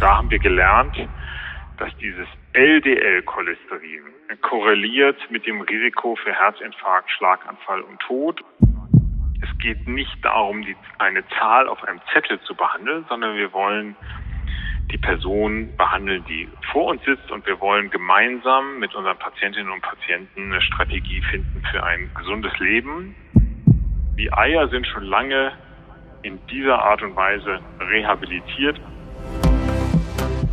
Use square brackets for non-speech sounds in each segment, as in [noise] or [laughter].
Da haben wir gelernt, dass dieses LDL-Cholesterin korreliert mit dem Risiko für Herzinfarkt, Schlaganfall und Tod. Es geht nicht darum, die, eine Zahl auf einem Zettel zu behandeln, sondern wir wollen die Person behandeln, die vor uns sitzt und wir wollen gemeinsam mit unseren Patientinnen und Patienten eine Strategie finden für ein gesundes Leben. Die Eier sind schon lange in dieser Art und Weise rehabilitiert.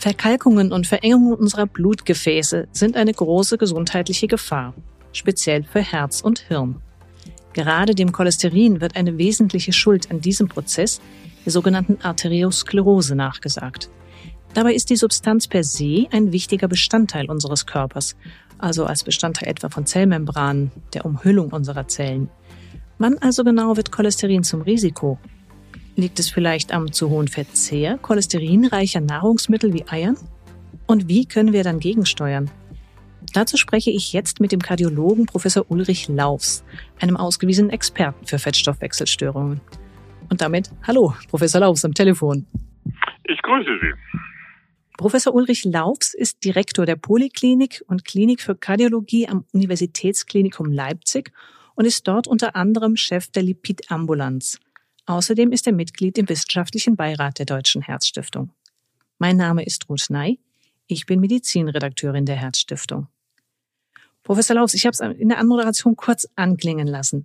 Verkalkungen und Verengungen unserer Blutgefäße sind eine große gesundheitliche Gefahr, speziell für Herz und Hirn. Gerade dem Cholesterin wird eine wesentliche Schuld an diesem Prozess, der sogenannten Arteriosklerose, nachgesagt. Dabei ist die Substanz per se ein wichtiger Bestandteil unseres Körpers, also als Bestandteil etwa von Zellmembranen, der Umhüllung unserer Zellen. Wann also genau wird Cholesterin zum Risiko? Liegt es vielleicht am zu hohen Verzehr cholesterinreicher Nahrungsmittel wie Eiern? Und wie können wir dann gegensteuern? Dazu spreche ich jetzt mit dem Kardiologen Professor Ulrich Laufs, einem ausgewiesenen Experten für Fettstoffwechselstörungen. Und damit hallo, Professor Laufs am Telefon. Ich grüße Sie. Professor Ulrich Laufs ist Direktor der Poliklinik und Klinik für Kardiologie am Universitätsklinikum Leipzig und ist dort unter anderem Chef der Lipidambulanz. Außerdem ist er Mitglied im wissenschaftlichen Beirat der Deutschen Herzstiftung. Mein Name ist Ruth Ney. Ich bin Medizinredakteurin der Herzstiftung. Professor Laufs, ich habe es in der Anmoderation kurz anklingen lassen.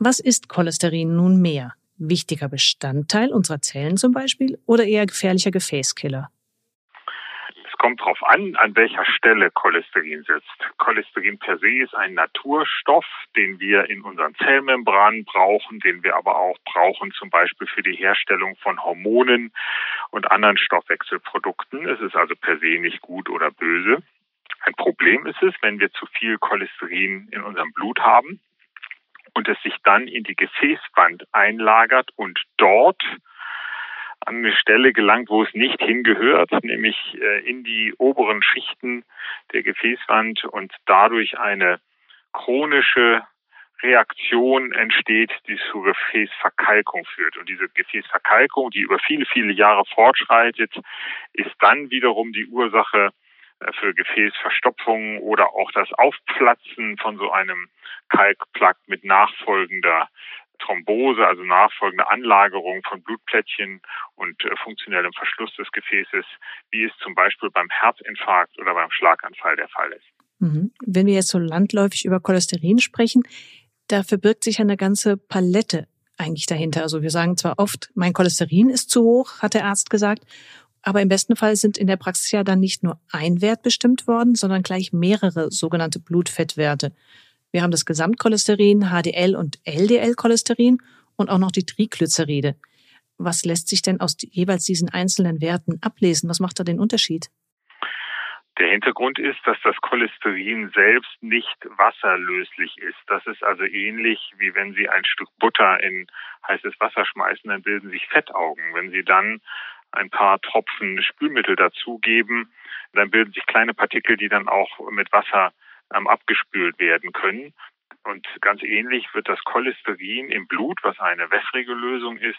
Was ist Cholesterin nun mehr? Wichtiger Bestandteil unserer Zellen zum Beispiel oder eher gefährlicher Gefäßkiller? Kommt darauf an, an welcher Stelle Cholesterin sitzt. Cholesterin per se ist ein Naturstoff, den wir in unseren Zellmembranen brauchen, den wir aber auch brauchen zum Beispiel für die Herstellung von Hormonen und anderen Stoffwechselprodukten. Es ist also per se nicht gut oder böse. Ein Problem ist es, wenn wir zu viel Cholesterin in unserem Blut haben und es sich dann in die Gefäßwand einlagert und dort an eine Stelle gelangt, wo es nicht hingehört, nämlich äh, in die oberen Schichten der Gefäßwand und dadurch eine chronische Reaktion entsteht, die zu Gefäßverkalkung führt. Und diese Gefäßverkalkung, die über viele, viele Jahre fortschreitet, ist dann wiederum die Ursache äh, für Gefäßverstopfung oder auch das Aufplatzen von so einem Kalkplaque mit nachfolgender Thrombose, also nachfolgende Anlagerung von Blutplättchen und äh, funktionellem Verschluss des Gefäßes, wie es zum Beispiel beim Herzinfarkt oder beim Schlaganfall der Fall ist. Mhm. Wenn wir jetzt so landläufig über Cholesterin sprechen, da verbirgt sich eine ganze Palette eigentlich dahinter. Also wir sagen zwar oft, mein Cholesterin ist zu hoch, hat der Arzt gesagt, aber im besten Fall sind in der Praxis ja dann nicht nur ein Wert bestimmt worden, sondern gleich mehrere sogenannte Blutfettwerte. Wir haben das Gesamtcholesterin, HDL und LDL-Cholesterin und auch noch die Triglyceride. Was lässt sich denn aus jeweils diesen einzelnen Werten ablesen? Was macht da den Unterschied? Der Hintergrund ist, dass das Cholesterin selbst nicht wasserlöslich ist. Das ist also ähnlich wie wenn Sie ein Stück Butter in heißes Wasser schmeißen, dann bilden sich Fettaugen. Wenn Sie dann ein paar Tropfen Spülmittel dazugeben, dann bilden sich kleine Partikel, die dann auch mit Wasser ähm, abgespült werden können. Und ganz ähnlich wird das Cholesterin im Blut, was eine wässrige Lösung ist,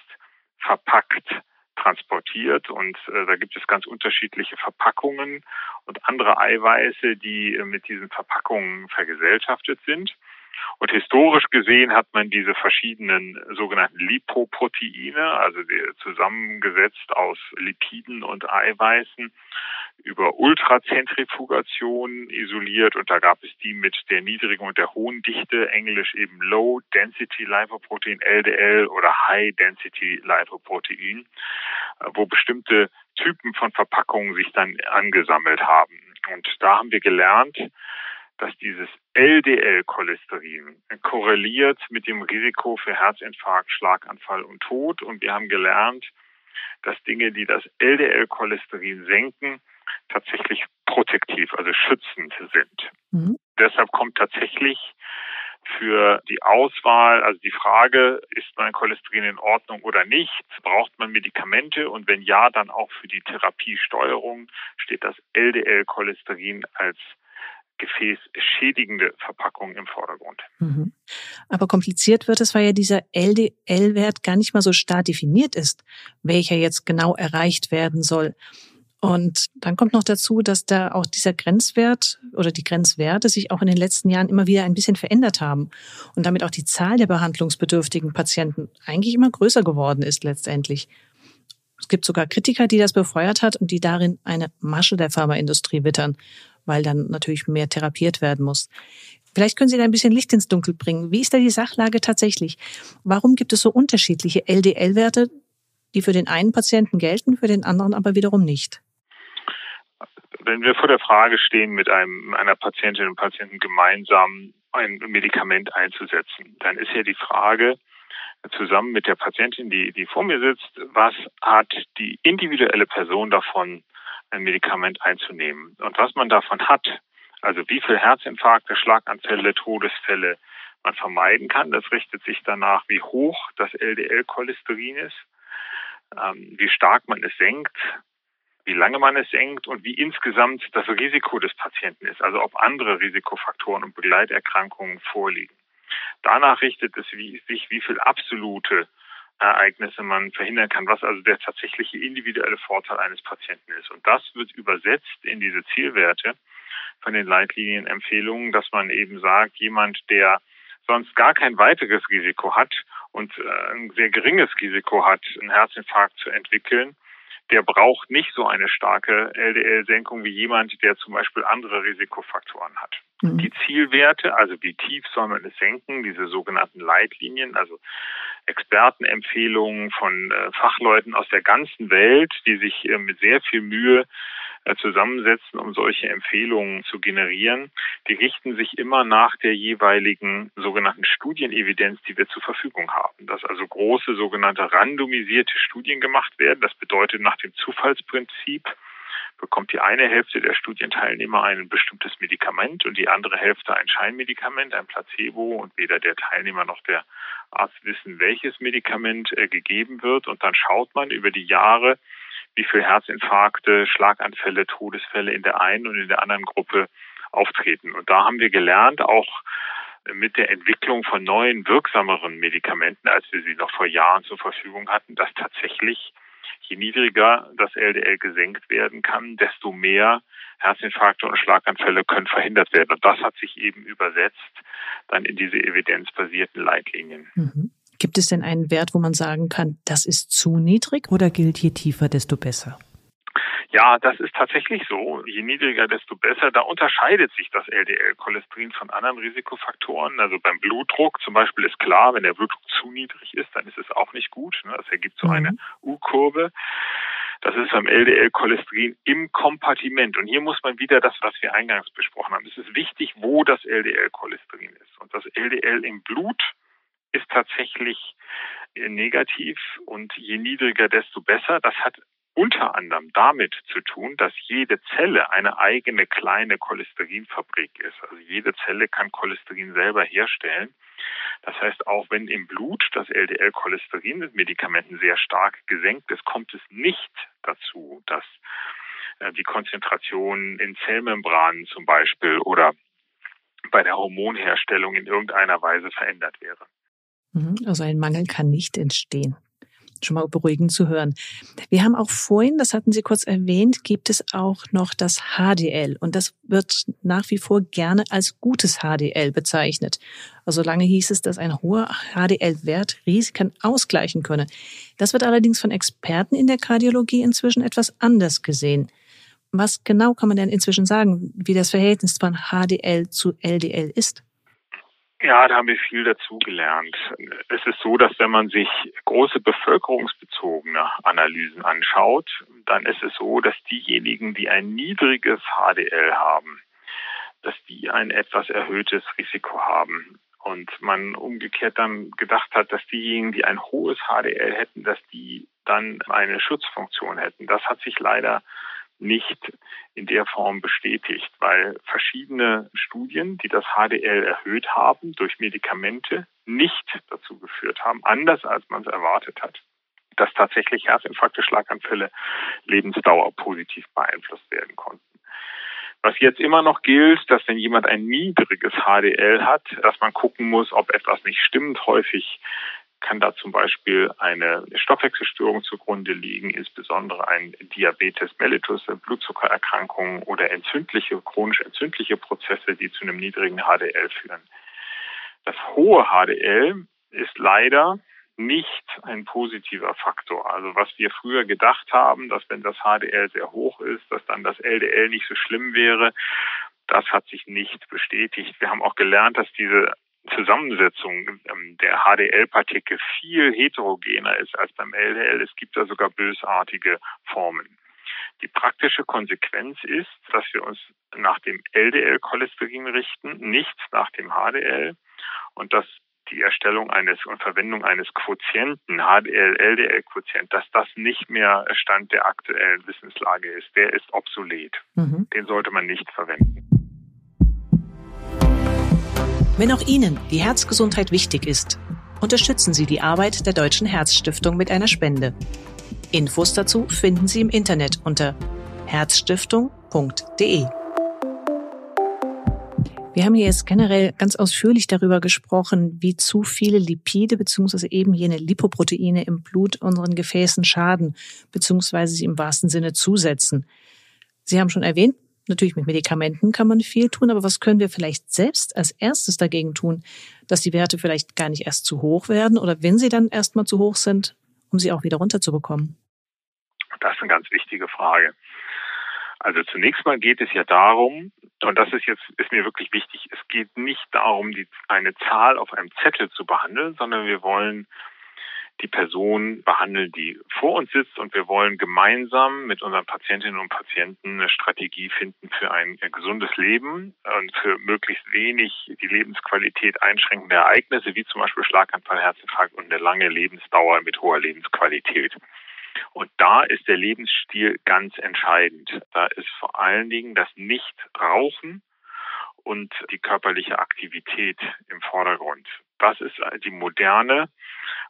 verpackt transportiert und äh, da gibt es ganz unterschiedliche Verpackungen und andere Eiweiße, die äh, mit diesen Verpackungen vergesellschaftet sind. Und historisch gesehen hat man diese verschiedenen sogenannten Lipoproteine, also zusammengesetzt aus Lipiden und Eiweißen, über Ultrazentrifugation isoliert und da gab es die mit der niedrigen und der hohen Dichte, englisch eben Low Density Lipoprotein LDL oder High Density Lipoprotein, wo bestimmte Typen von Verpackungen sich dann angesammelt haben. Und da haben wir gelernt, dass dieses LDL-Cholesterin korreliert mit dem Risiko für Herzinfarkt, Schlaganfall und Tod. Und wir haben gelernt, dass Dinge, die das LDL-Cholesterin senken, tatsächlich protektiv, also schützend sind. Mhm. Deshalb kommt tatsächlich für die Auswahl, also die Frage, ist mein Cholesterin in Ordnung oder nicht, braucht man Medikamente und wenn ja, dann auch für die Therapiesteuerung steht das LDL-Cholesterin als gefäßschädigende Verpackung im Vordergrund. Mhm. Aber kompliziert wird es, weil ja dieser LDL-Wert gar nicht mal so starr definiert ist, welcher jetzt genau erreicht werden soll. Und dann kommt noch dazu, dass da auch dieser Grenzwert oder die Grenzwerte sich auch in den letzten Jahren immer wieder ein bisschen verändert haben und damit auch die Zahl der behandlungsbedürftigen Patienten eigentlich immer größer geworden ist letztendlich. Es gibt sogar Kritiker, die das befeuert hat und die darin eine Masche der Pharmaindustrie wittern, weil dann natürlich mehr therapiert werden muss. Vielleicht können Sie da ein bisschen Licht ins Dunkel bringen. Wie ist da die Sachlage tatsächlich? Warum gibt es so unterschiedliche LDL-Werte, die für den einen Patienten gelten, für den anderen aber wiederum nicht? wenn wir vor der Frage stehen, mit einem, einer Patientin und Patienten gemeinsam ein Medikament einzusetzen, dann ist ja die Frage, zusammen mit der Patientin, die, die vor mir sitzt, was hat die individuelle Person davon, ein Medikament einzunehmen? Und was man davon hat, also wie viel Herzinfarkte, Schlaganfälle, Todesfälle man vermeiden kann, das richtet sich danach, wie hoch das LDL-Cholesterin ist, ähm, wie stark man es senkt, wie lange man es senkt und wie insgesamt das Risiko des Patienten ist, also ob andere Risikofaktoren und Begleiterkrankungen vorliegen. Danach richtet es sich, wie viel absolute Ereignisse man verhindern kann, was also der tatsächliche individuelle Vorteil eines Patienten ist. Und das wird übersetzt in diese Zielwerte von den Leitlinienempfehlungen, dass man eben sagt, jemand, der sonst gar kein weiteres Risiko hat und äh, ein sehr geringes Risiko hat, einen Herzinfarkt zu entwickeln, der braucht nicht so eine starke LDL-Senkung wie jemand, der zum Beispiel andere Risikofaktoren hat. Mhm. Die Zielwerte, also wie tief soll man es senken, diese sogenannten Leitlinien, also Expertenempfehlungen von äh, Fachleuten aus der ganzen Welt, die sich äh, mit sehr viel Mühe äh, zusammensetzen, um solche Empfehlungen zu generieren. Die richten sich immer nach der jeweiligen sogenannten Studienevidenz, die wir zur Verfügung haben. Dass also große sogenannte randomisierte Studien gemacht werden. Das bedeutet nach dem Zufallsprinzip bekommt die eine Hälfte der Studienteilnehmer ein bestimmtes Medikament und die andere Hälfte ein Scheinmedikament, ein Placebo und weder der Teilnehmer noch der Arzt wissen, welches Medikament äh, gegeben wird und dann schaut man über die Jahre, wie viele Herzinfarkte, Schlaganfälle, Todesfälle in der einen und in der anderen Gruppe auftreten. Und da haben wir gelernt, auch mit der Entwicklung von neuen, wirksameren Medikamenten, als wir sie noch vor Jahren zur Verfügung hatten, dass tatsächlich je niedriger das LDL gesenkt werden kann, desto mehr Herzinfarkte und Schlaganfälle können verhindert werden. Und das hat sich eben übersetzt dann in diese evidenzbasierten Leitlinien. Mhm. Gibt es denn einen Wert, wo man sagen kann, das ist zu niedrig oder gilt je tiefer, desto besser? Ja, das ist tatsächlich so. Je niedriger, desto besser. Da unterscheidet sich das LDL-Cholesterin von anderen Risikofaktoren. Also beim Blutdruck zum Beispiel ist klar, wenn der Blutdruck zu niedrig ist, dann ist es auch nicht gut. Ne? Das ergibt so eine mhm. U-Kurve. Das ist beim LDL-Cholesterin im Kompartiment. Und hier muss man wieder das, was wir eingangs besprochen haben. Es ist wichtig, wo das LDL-Cholesterin ist. Und das LDL im Blut ist tatsächlich äh, negativ und je niedriger, desto besser. Das hat unter anderem damit zu tun, dass jede Zelle eine eigene kleine Cholesterinfabrik ist. Also jede Zelle kann Cholesterin selber herstellen. Das heißt, auch wenn im Blut das LDL-Cholesterin mit Medikamenten sehr stark gesenkt ist, kommt es nicht dazu, dass äh, die Konzentration in Zellmembranen zum Beispiel oder bei der Hormonherstellung in irgendeiner Weise verändert wäre. Mhm, also ein Mangel kann nicht entstehen. Schon mal beruhigend zu hören. Wir haben auch vorhin, das hatten Sie kurz erwähnt, gibt es auch noch das HDL. Und das wird nach wie vor gerne als gutes HDL bezeichnet. Also lange hieß es, dass ein hoher HDL-Wert Risiken ausgleichen könne. Das wird allerdings von Experten in der Kardiologie inzwischen etwas anders gesehen. Was genau kann man denn inzwischen sagen, wie das Verhältnis von HDL zu LDL ist? Ja, da haben wir viel dazugelernt. Es ist so, dass wenn man sich große bevölkerungsbezogene Analysen anschaut, dann ist es so, dass diejenigen, die ein niedriges HDL haben, dass die ein etwas erhöhtes Risiko haben. Und man umgekehrt dann gedacht hat, dass diejenigen, die ein hohes HDL hätten, dass die dann eine Schutzfunktion hätten. Das hat sich leider nicht in der Form bestätigt, weil verschiedene Studien, die das HDL erhöht haben durch Medikamente, nicht dazu geführt haben, anders als man es erwartet hat, dass tatsächlich Herzinfarkte, Schlaganfälle, Lebensdauer positiv beeinflusst werden konnten. Was jetzt immer noch gilt, dass wenn jemand ein niedriges HDL hat, dass man gucken muss, ob etwas nicht stimmt. Häufig kann da zum Beispiel eine Stoffwechselstörung zugrunde liegen, insbesondere ein Diabetes mellitus, Blutzuckererkrankungen oder entzündliche, chronisch entzündliche Prozesse, die zu einem niedrigen HDL führen. Das hohe HDL ist leider nicht ein positiver Faktor. Also was wir früher gedacht haben, dass wenn das HDL sehr hoch ist, dass dann das LDL nicht so schlimm wäre, das hat sich nicht bestätigt. Wir haben auch gelernt, dass diese Zusammensetzung ähm, der HDL-Partikel viel heterogener ist als beim LDL. Es gibt da sogar bösartige Formen. Die praktische Konsequenz ist, dass wir uns nach dem LDL-Cholesterin richten, nicht nach dem HDL und dass die Erstellung eines und Verwendung eines Quotienten, HDL-LDL-Quotient, dass das nicht mehr Stand der aktuellen Wissenslage ist. Der ist obsolet. Mhm. Den sollte man nicht verwenden. Wenn auch Ihnen die Herzgesundheit wichtig ist, unterstützen Sie die Arbeit der Deutschen Herzstiftung mit einer Spende. Infos dazu finden Sie im Internet unter herzstiftung.de. Wir haben hier jetzt generell ganz ausführlich darüber gesprochen, wie zu viele Lipide bzw. eben jene Lipoproteine im Blut unseren Gefäßen schaden bzw. sie im wahrsten Sinne zusetzen. Sie haben schon erwähnt, Natürlich mit Medikamenten kann man viel tun, aber was können wir vielleicht selbst als erstes dagegen tun, dass die Werte vielleicht gar nicht erst zu hoch werden oder wenn sie dann erstmal zu hoch sind, um sie auch wieder runterzubekommen? Das ist eine ganz wichtige Frage. Also zunächst mal geht es ja darum, und das ist jetzt, ist mir wirklich wichtig, es geht nicht darum, die, eine Zahl auf einem Zettel zu behandeln, sondern wir wollen die Person behandeln, die vor uns sitzt und wir wollen gemeinsam mit unseren Patientinnen und Patienten eine Strategie finden für ein gesundes Leben und für möglichst wenig die Lebensqualität einschränkende Ereignisse, wie zum Beispiel Schlaganfall, Herzinfarkt und eine lange Lebensdauer mit hoher Lebensqualität. Und da ist der Lebensstil ganz entscheidend. Da ist vor allen Dingen das Nichtrauchen und die körperliche Aktivität im Vordergrund. Das ist die moderne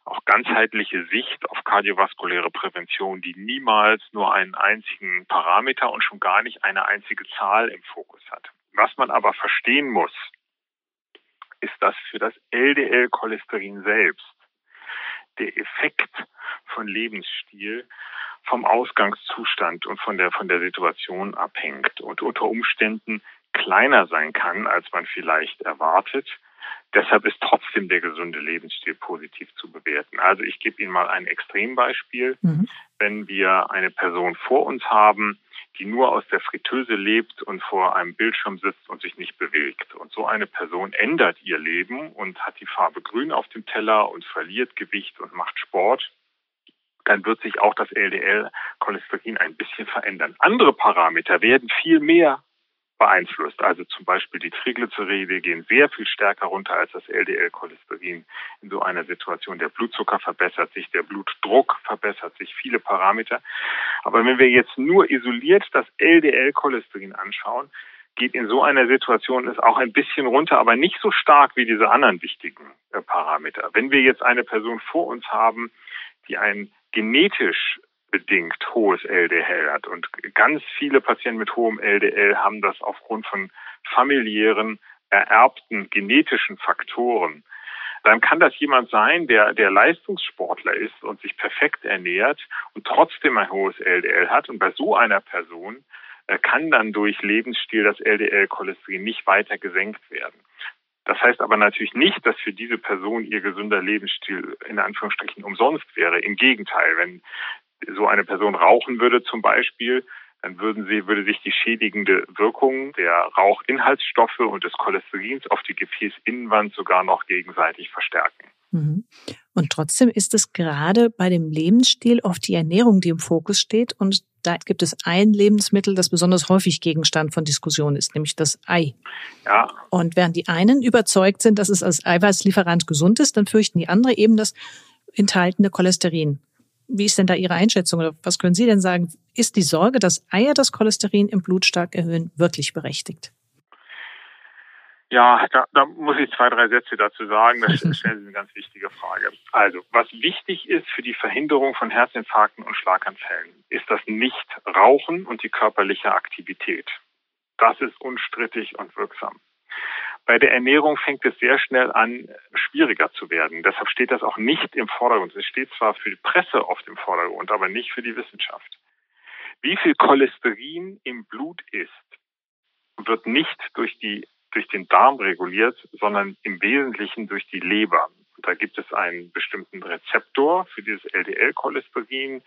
auch ganzheitliche Sicht auf kardiovaskuläre Prävention, die niemals nur einen einzigen Parameter und schon gar nicht eine einzige Zahl im Fokus hat. Was man aber verstehen muss, ist, dass für das LDL-Cholesterin selbst der Effekt von Lebensstil vom Ausgangszustand und von der, von der Situation abhängt und unter Umständen kleiner sein kann, als man vielleicht erwartet Deshalb ist trotzdem der gesunde Lebensstil positiv zu bewerten. Also ich gebe Ihnen mal ein Extrembeispiel. Mhm. Wenn wir eine Person vor uns haben, die nur aus der Fritteuse lebt und vor einem Bildschirm sitzt und sich nicht bewegt. Und so eine Person ändert ihr Leben und hat die Farbe grün auf dem Teller und verliert Gewicht und macht Sport dann wird sich auch das LDL-Cholesterin ein bisschen verändern. Andere Parameter werden viel mehr beeinflusst. Also zum Beispiel die Triglyceride gehen sehr viel stärker runter als das LDL-Cholesterin in so einer Situation. Der Blutzucker verbessert sich, der Blutdruck verbessert sich, viele Parameter. Aber wenn wir jetzt nur isoliert das LDL-Cholesterin anschauen, geht in so einer Situation es auch ein bisschen runter, aber nicht so stark wie diese anderen wichtigen äh, Parameter. Wenn wir jetzt eine Person vor uns haben, die ein genetisch bedingt hohes LDL hat. Und ganz viele Patienten mit hohem LDL haben das aufgrund von familiären, ererbten genetischen Faktoren. Dann kann das jemand sein, der, der Leistungssportler ist und sich perfekt ernährt und trotzdem ein hohes LDL hat. Und bei so einer Person äh, kann dann durch Lebensstil das LDL-Cholesterin nicht weiter gesenkt werden. Das heißt aber natürlich nicht, dass für diese Person ihr gesunder Lebensstil in Anführungsstrichen umsonst wäre. Im Gegenteil, wenn so eine Person rauchen würde zum Beispiel, dann würden sie, würde sich die schädigende Wirkung der Rauchinhaltsstoffe und des Cholesterins auf die Gefäßinnenwand sogar noch gegenseitig verstärken. Mhm. Und trotzdem ist es gerade bei dem Lebensstil oft die Ernährung, die im Fokus steht. Und da gibt es ein Lebensmittel, das besonders häufig Gegenstand von Diskussionen ist, nämlich das Ei. Ja. Und während die einen überzeugt sind, dass es als Eiweißlieferant gesund ist, dann fürchten die andere eben das enthaltene Cholesterin. Wie ist denn da Ihre Einschätzung oder was können Sie denn sagen? Ist die Sorge, dass Eier das Cholesterin im Blut stark erhöhen, wirklich berechtigt? Ja, da, da muss ich zwei, drei Sätze dazu sagen. Das [laughs] ist eine ganz wichtige Frage. Also, was wichtig ist für die Verhinderung von Herzinfarkten und Schlaganfällen, ist das Nichtrauchen und die körperliche Aktivität. Das ist unstrittig und wirksam. Bei der Ernährung fängt es sehr schnell an, schwieriger zu werden. Deshalb steht das auch nicht im Vordergrund. Es steht zwar für die Presse oft im Vordergrund, aber nicht für die Wissenschaft. Wie viel Cholesterin im Blut ist, wird nicht durch die durch den Darm reguliert, sondern im Wesentlichen durch die Leber. Da gibt es einen bestimmten Rezeptor für dieses LDL-Cholesterin,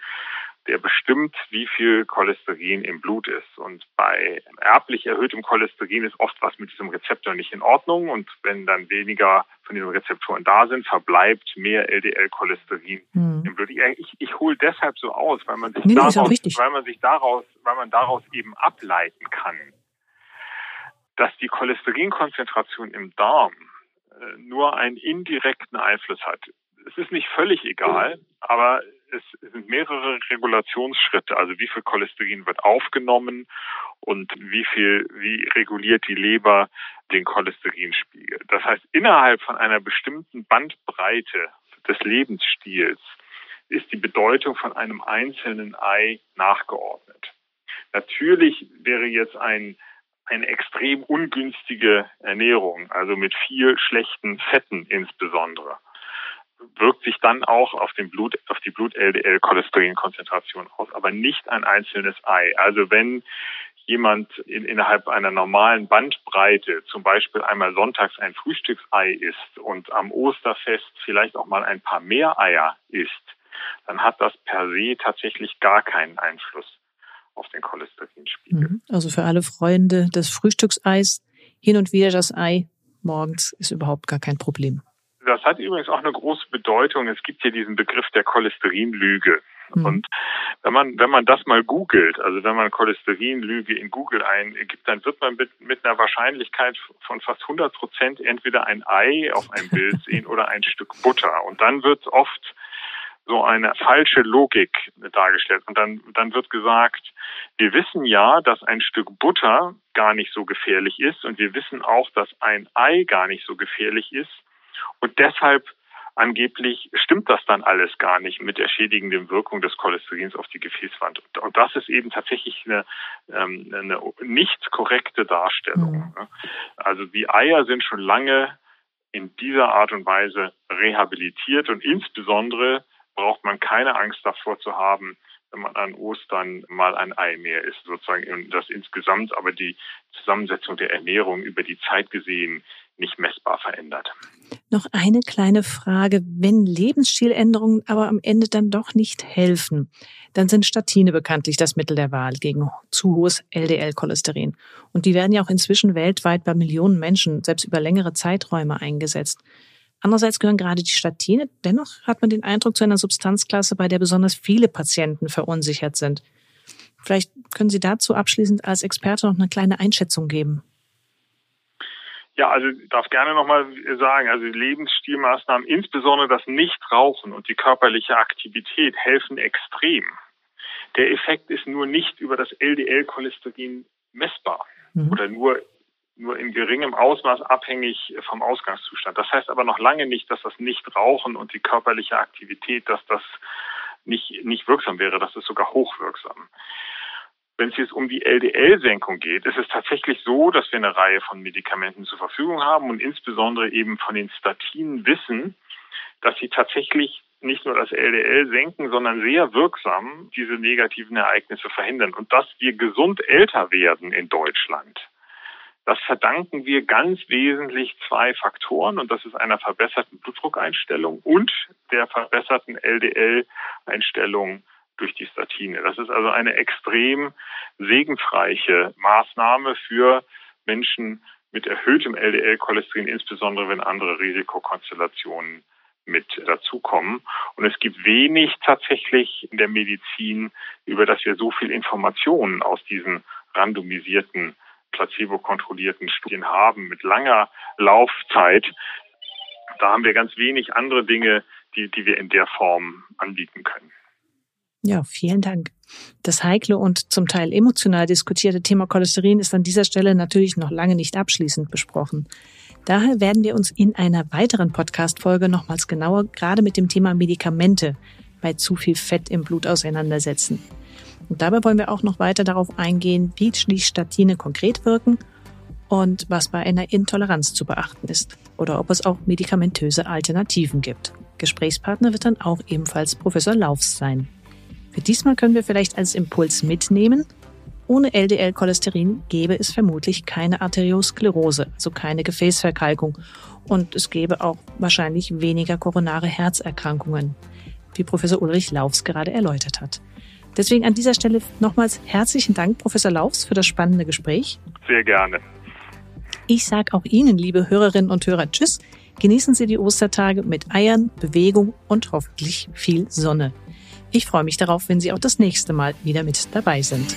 der bestimmt, wie viel Cholesterin im Blut ist. Und bei erblich erhöhtem Cholesterin ist oft was mit diesem Rezeptor nicht in Ordnung. Und wenn dann weniger von diesen Rezeptoren da sind, verbleibt mehr LDL-Cholesterin hm. im Blut. Ich, ich hole deshalb so aus, weil man sich nee, daraus, weil man sich daraus, weil man daraus eben ableiten kann, dass die Cholesterinkonzentration im Darm äh, nur einen indirekten Einfluss hat. Es ist nicht völlig egal, aber es sind mehrere Regulationsschritte. Also wie viel Cholesterin wird aufgenommen und wie viel, wie reguliert die Leber den Cholesterinspiegel. Das heißt, innerhalb von einer bestimmten Bandbreite des Lebensstils ist die Bedeutung von einem einzelnen Ei nachgeordnet. Natürlich wäre jetzt ein eine extrem ungünstige Ernährung, also mit viel schlechten Fetten insbesondere, wirkt sich dann auch auf den Blut, auf die Blut-LDL-Cholesterinkonzentration aus, aber nicht ein einzelnes Ei. Also wenn jemand in, innerhalb einer normalen Bandbreite zum Beispiel einmal sonntags ein Frühstücksei isst und am Osterfest vielleicht auch mal ein paar mehr Eier isst, dann hat das per se tatsächlich gar keinen Einfluss auf den Cholesterinspiegel. Mhm. Also für alle Freunde des Frühstückseis hin und wieder das Ei morgens ist überhaupt gar kein Problem. Das hat übrigens auch eine große Bedeutung. Es gibt hier diesen Begriff der Cholesterinlüge. Mhm. Und wenn man, wenn man das mal googelt, also wenn man Cholesterinlüge in Google eingibt, dann wird man mit, mit einer Wahrscheinlichkeit von fast 100 Prozent entweder ein Ei auf einem Bild sehen oder ein Stück Butter. Und dann wird oft so eine falsche Logik dargestellt. Und dann, dann wird gesagt, wir wissen ja, dass ein Stück Butter gar nicht so gefährlich ist und wir wissen auch, dass ein Ei gar nicht so gefährlich ist. Und deshalb angeblich stimmt das dann alles gar nicht mit der schädigenden Wirkung des Cholesterins auf die Gefäßwand. Und das ist eben tatsächlich eine, ähm, eine nicht korrekte Darstellung. Mhm. Also die Eier sind schon lange in dieser Art und Weise rehabilitiert und insbesondere braucht man keine Angst davor zu haben, wenn man an Ostern mal ein Ei mehr isst, sozusagen das insgesamt aber die Zusammensetzung der Ernährung über die Zeit gesehen nicht messbar verändert. Noch eine kleine Frage. Wenn Lebensstiländerungen aber am Ende dann doch nicht helfen, dann sind Statine bekanntlich das Mittel der Wahl gegen zu hohes LDL-Cholesterin. Und die werden ja auch inzwischen weltweit bei Millionen Menschen selbst über längere Zeiträume eingesetzt. Andererseits gehören gerade die Statine, dennoch hat man den Eindruck, zu einer Substanzklasse, bei der besonders viele Patienten verunsichert sind. Vielleicht können Sie dazu abschließend als Experte noch eine kleine Einschätzung geben. Ja, also ich darf gerne nochmal sagen, also die Lebensstilmaßnahmen, insbesondere das Nichtrauchen und die körperliche Aktivität helfen extrem. Der Effekt ist nur nicht über das LDL-Cholesterin messbar mhm. oder nur nur in geringem Ausmaß abhängig vom Ausgangszustand. Das heißt aber noch lange nicht, dass das Nichtrauchen und die körperliche Aktivität, dass das nicht, nicht wirksam wäre. Das ist sogar hochwirksam. Wenn es jetzt um die LDL-Senkung geht, ist es tatsächlich so, dass wir eine Reihe von Medikamenten zur Verfügung haben und insbesondere eben von den Statinen wissen, dass sie tatsächlich nicht nur das LDL senken, sondern sehr wirksam diese negativen Ereignisse verhindern. Und dass wir gesund älter werden in Deutschland, das verdanken wir ganz wesentlich zwei Faktoren und das ist einer verbesserten Blutdruckeinstellung und der verbesserten LDL-Einstellung durch die Statine. Das ist also eine extrem segensreiche Maßnahme für Menschen mit erhöhtem LDL-Cholesterin, insbesondere wenn andere Risikokonstellationen mit dazukommen. Und es gibt wenig tatsächlich in der Medizin, über das wir so viel Informationen aus diesen randomisierten placebo-kontrollierten Studien haben mit langer Laufzeit, da haben wir ganz wenig andere Dinge, die, die wir in der Form anbieten können. Ja, vielen Dank. Das heikle und zum Teil emotional diskutierte Thema Cholesterin ist an dieser Stelle natürlich noch lange nicht abschließend besprochen. Daher werden wir uns in einer weiteren Podcast-Folge nochmals genauer gerade mit dem Thema Medikamente bei zu viel Fett im Blut auseinandersetzen. Und dabei wollen wir auch noch weiter darauf eingehen, wie die Statine konkret wirken und was bei einer Intoleranz zu beachten ist oder ob es auch medikamentöse Alternativen gibt. Gesprächspartner wird dann auch ebenfalls Professor Laufs sein. Für diesmal können wir vielleicht als Impuls mitnehmen, ohne LDL-Cholesterin gäbe es vermutlich keine Arteriosklerose, also keine Gefäßverkalkung. Und es gäbe auch wahrscheinlich weniger koronare Herzerkrankungen, wie Professor Ulrich Laufs gerade erläutert hat. Deswegen an dieser Stelle nochmals herzlichen Dank, Professor Laufs, für das spannende Gespräch. Sehr gerne. Ich sage auch Ihnen, liebe Hörerinnen und Hörer, Tschüss. Genießen Sie die Ostertage mit Eiern, Bewegung und hoffentlich viel Sonne. Ich freue mich darauf, wenn Sie auch das nächste Mal wieder mit dabei sind.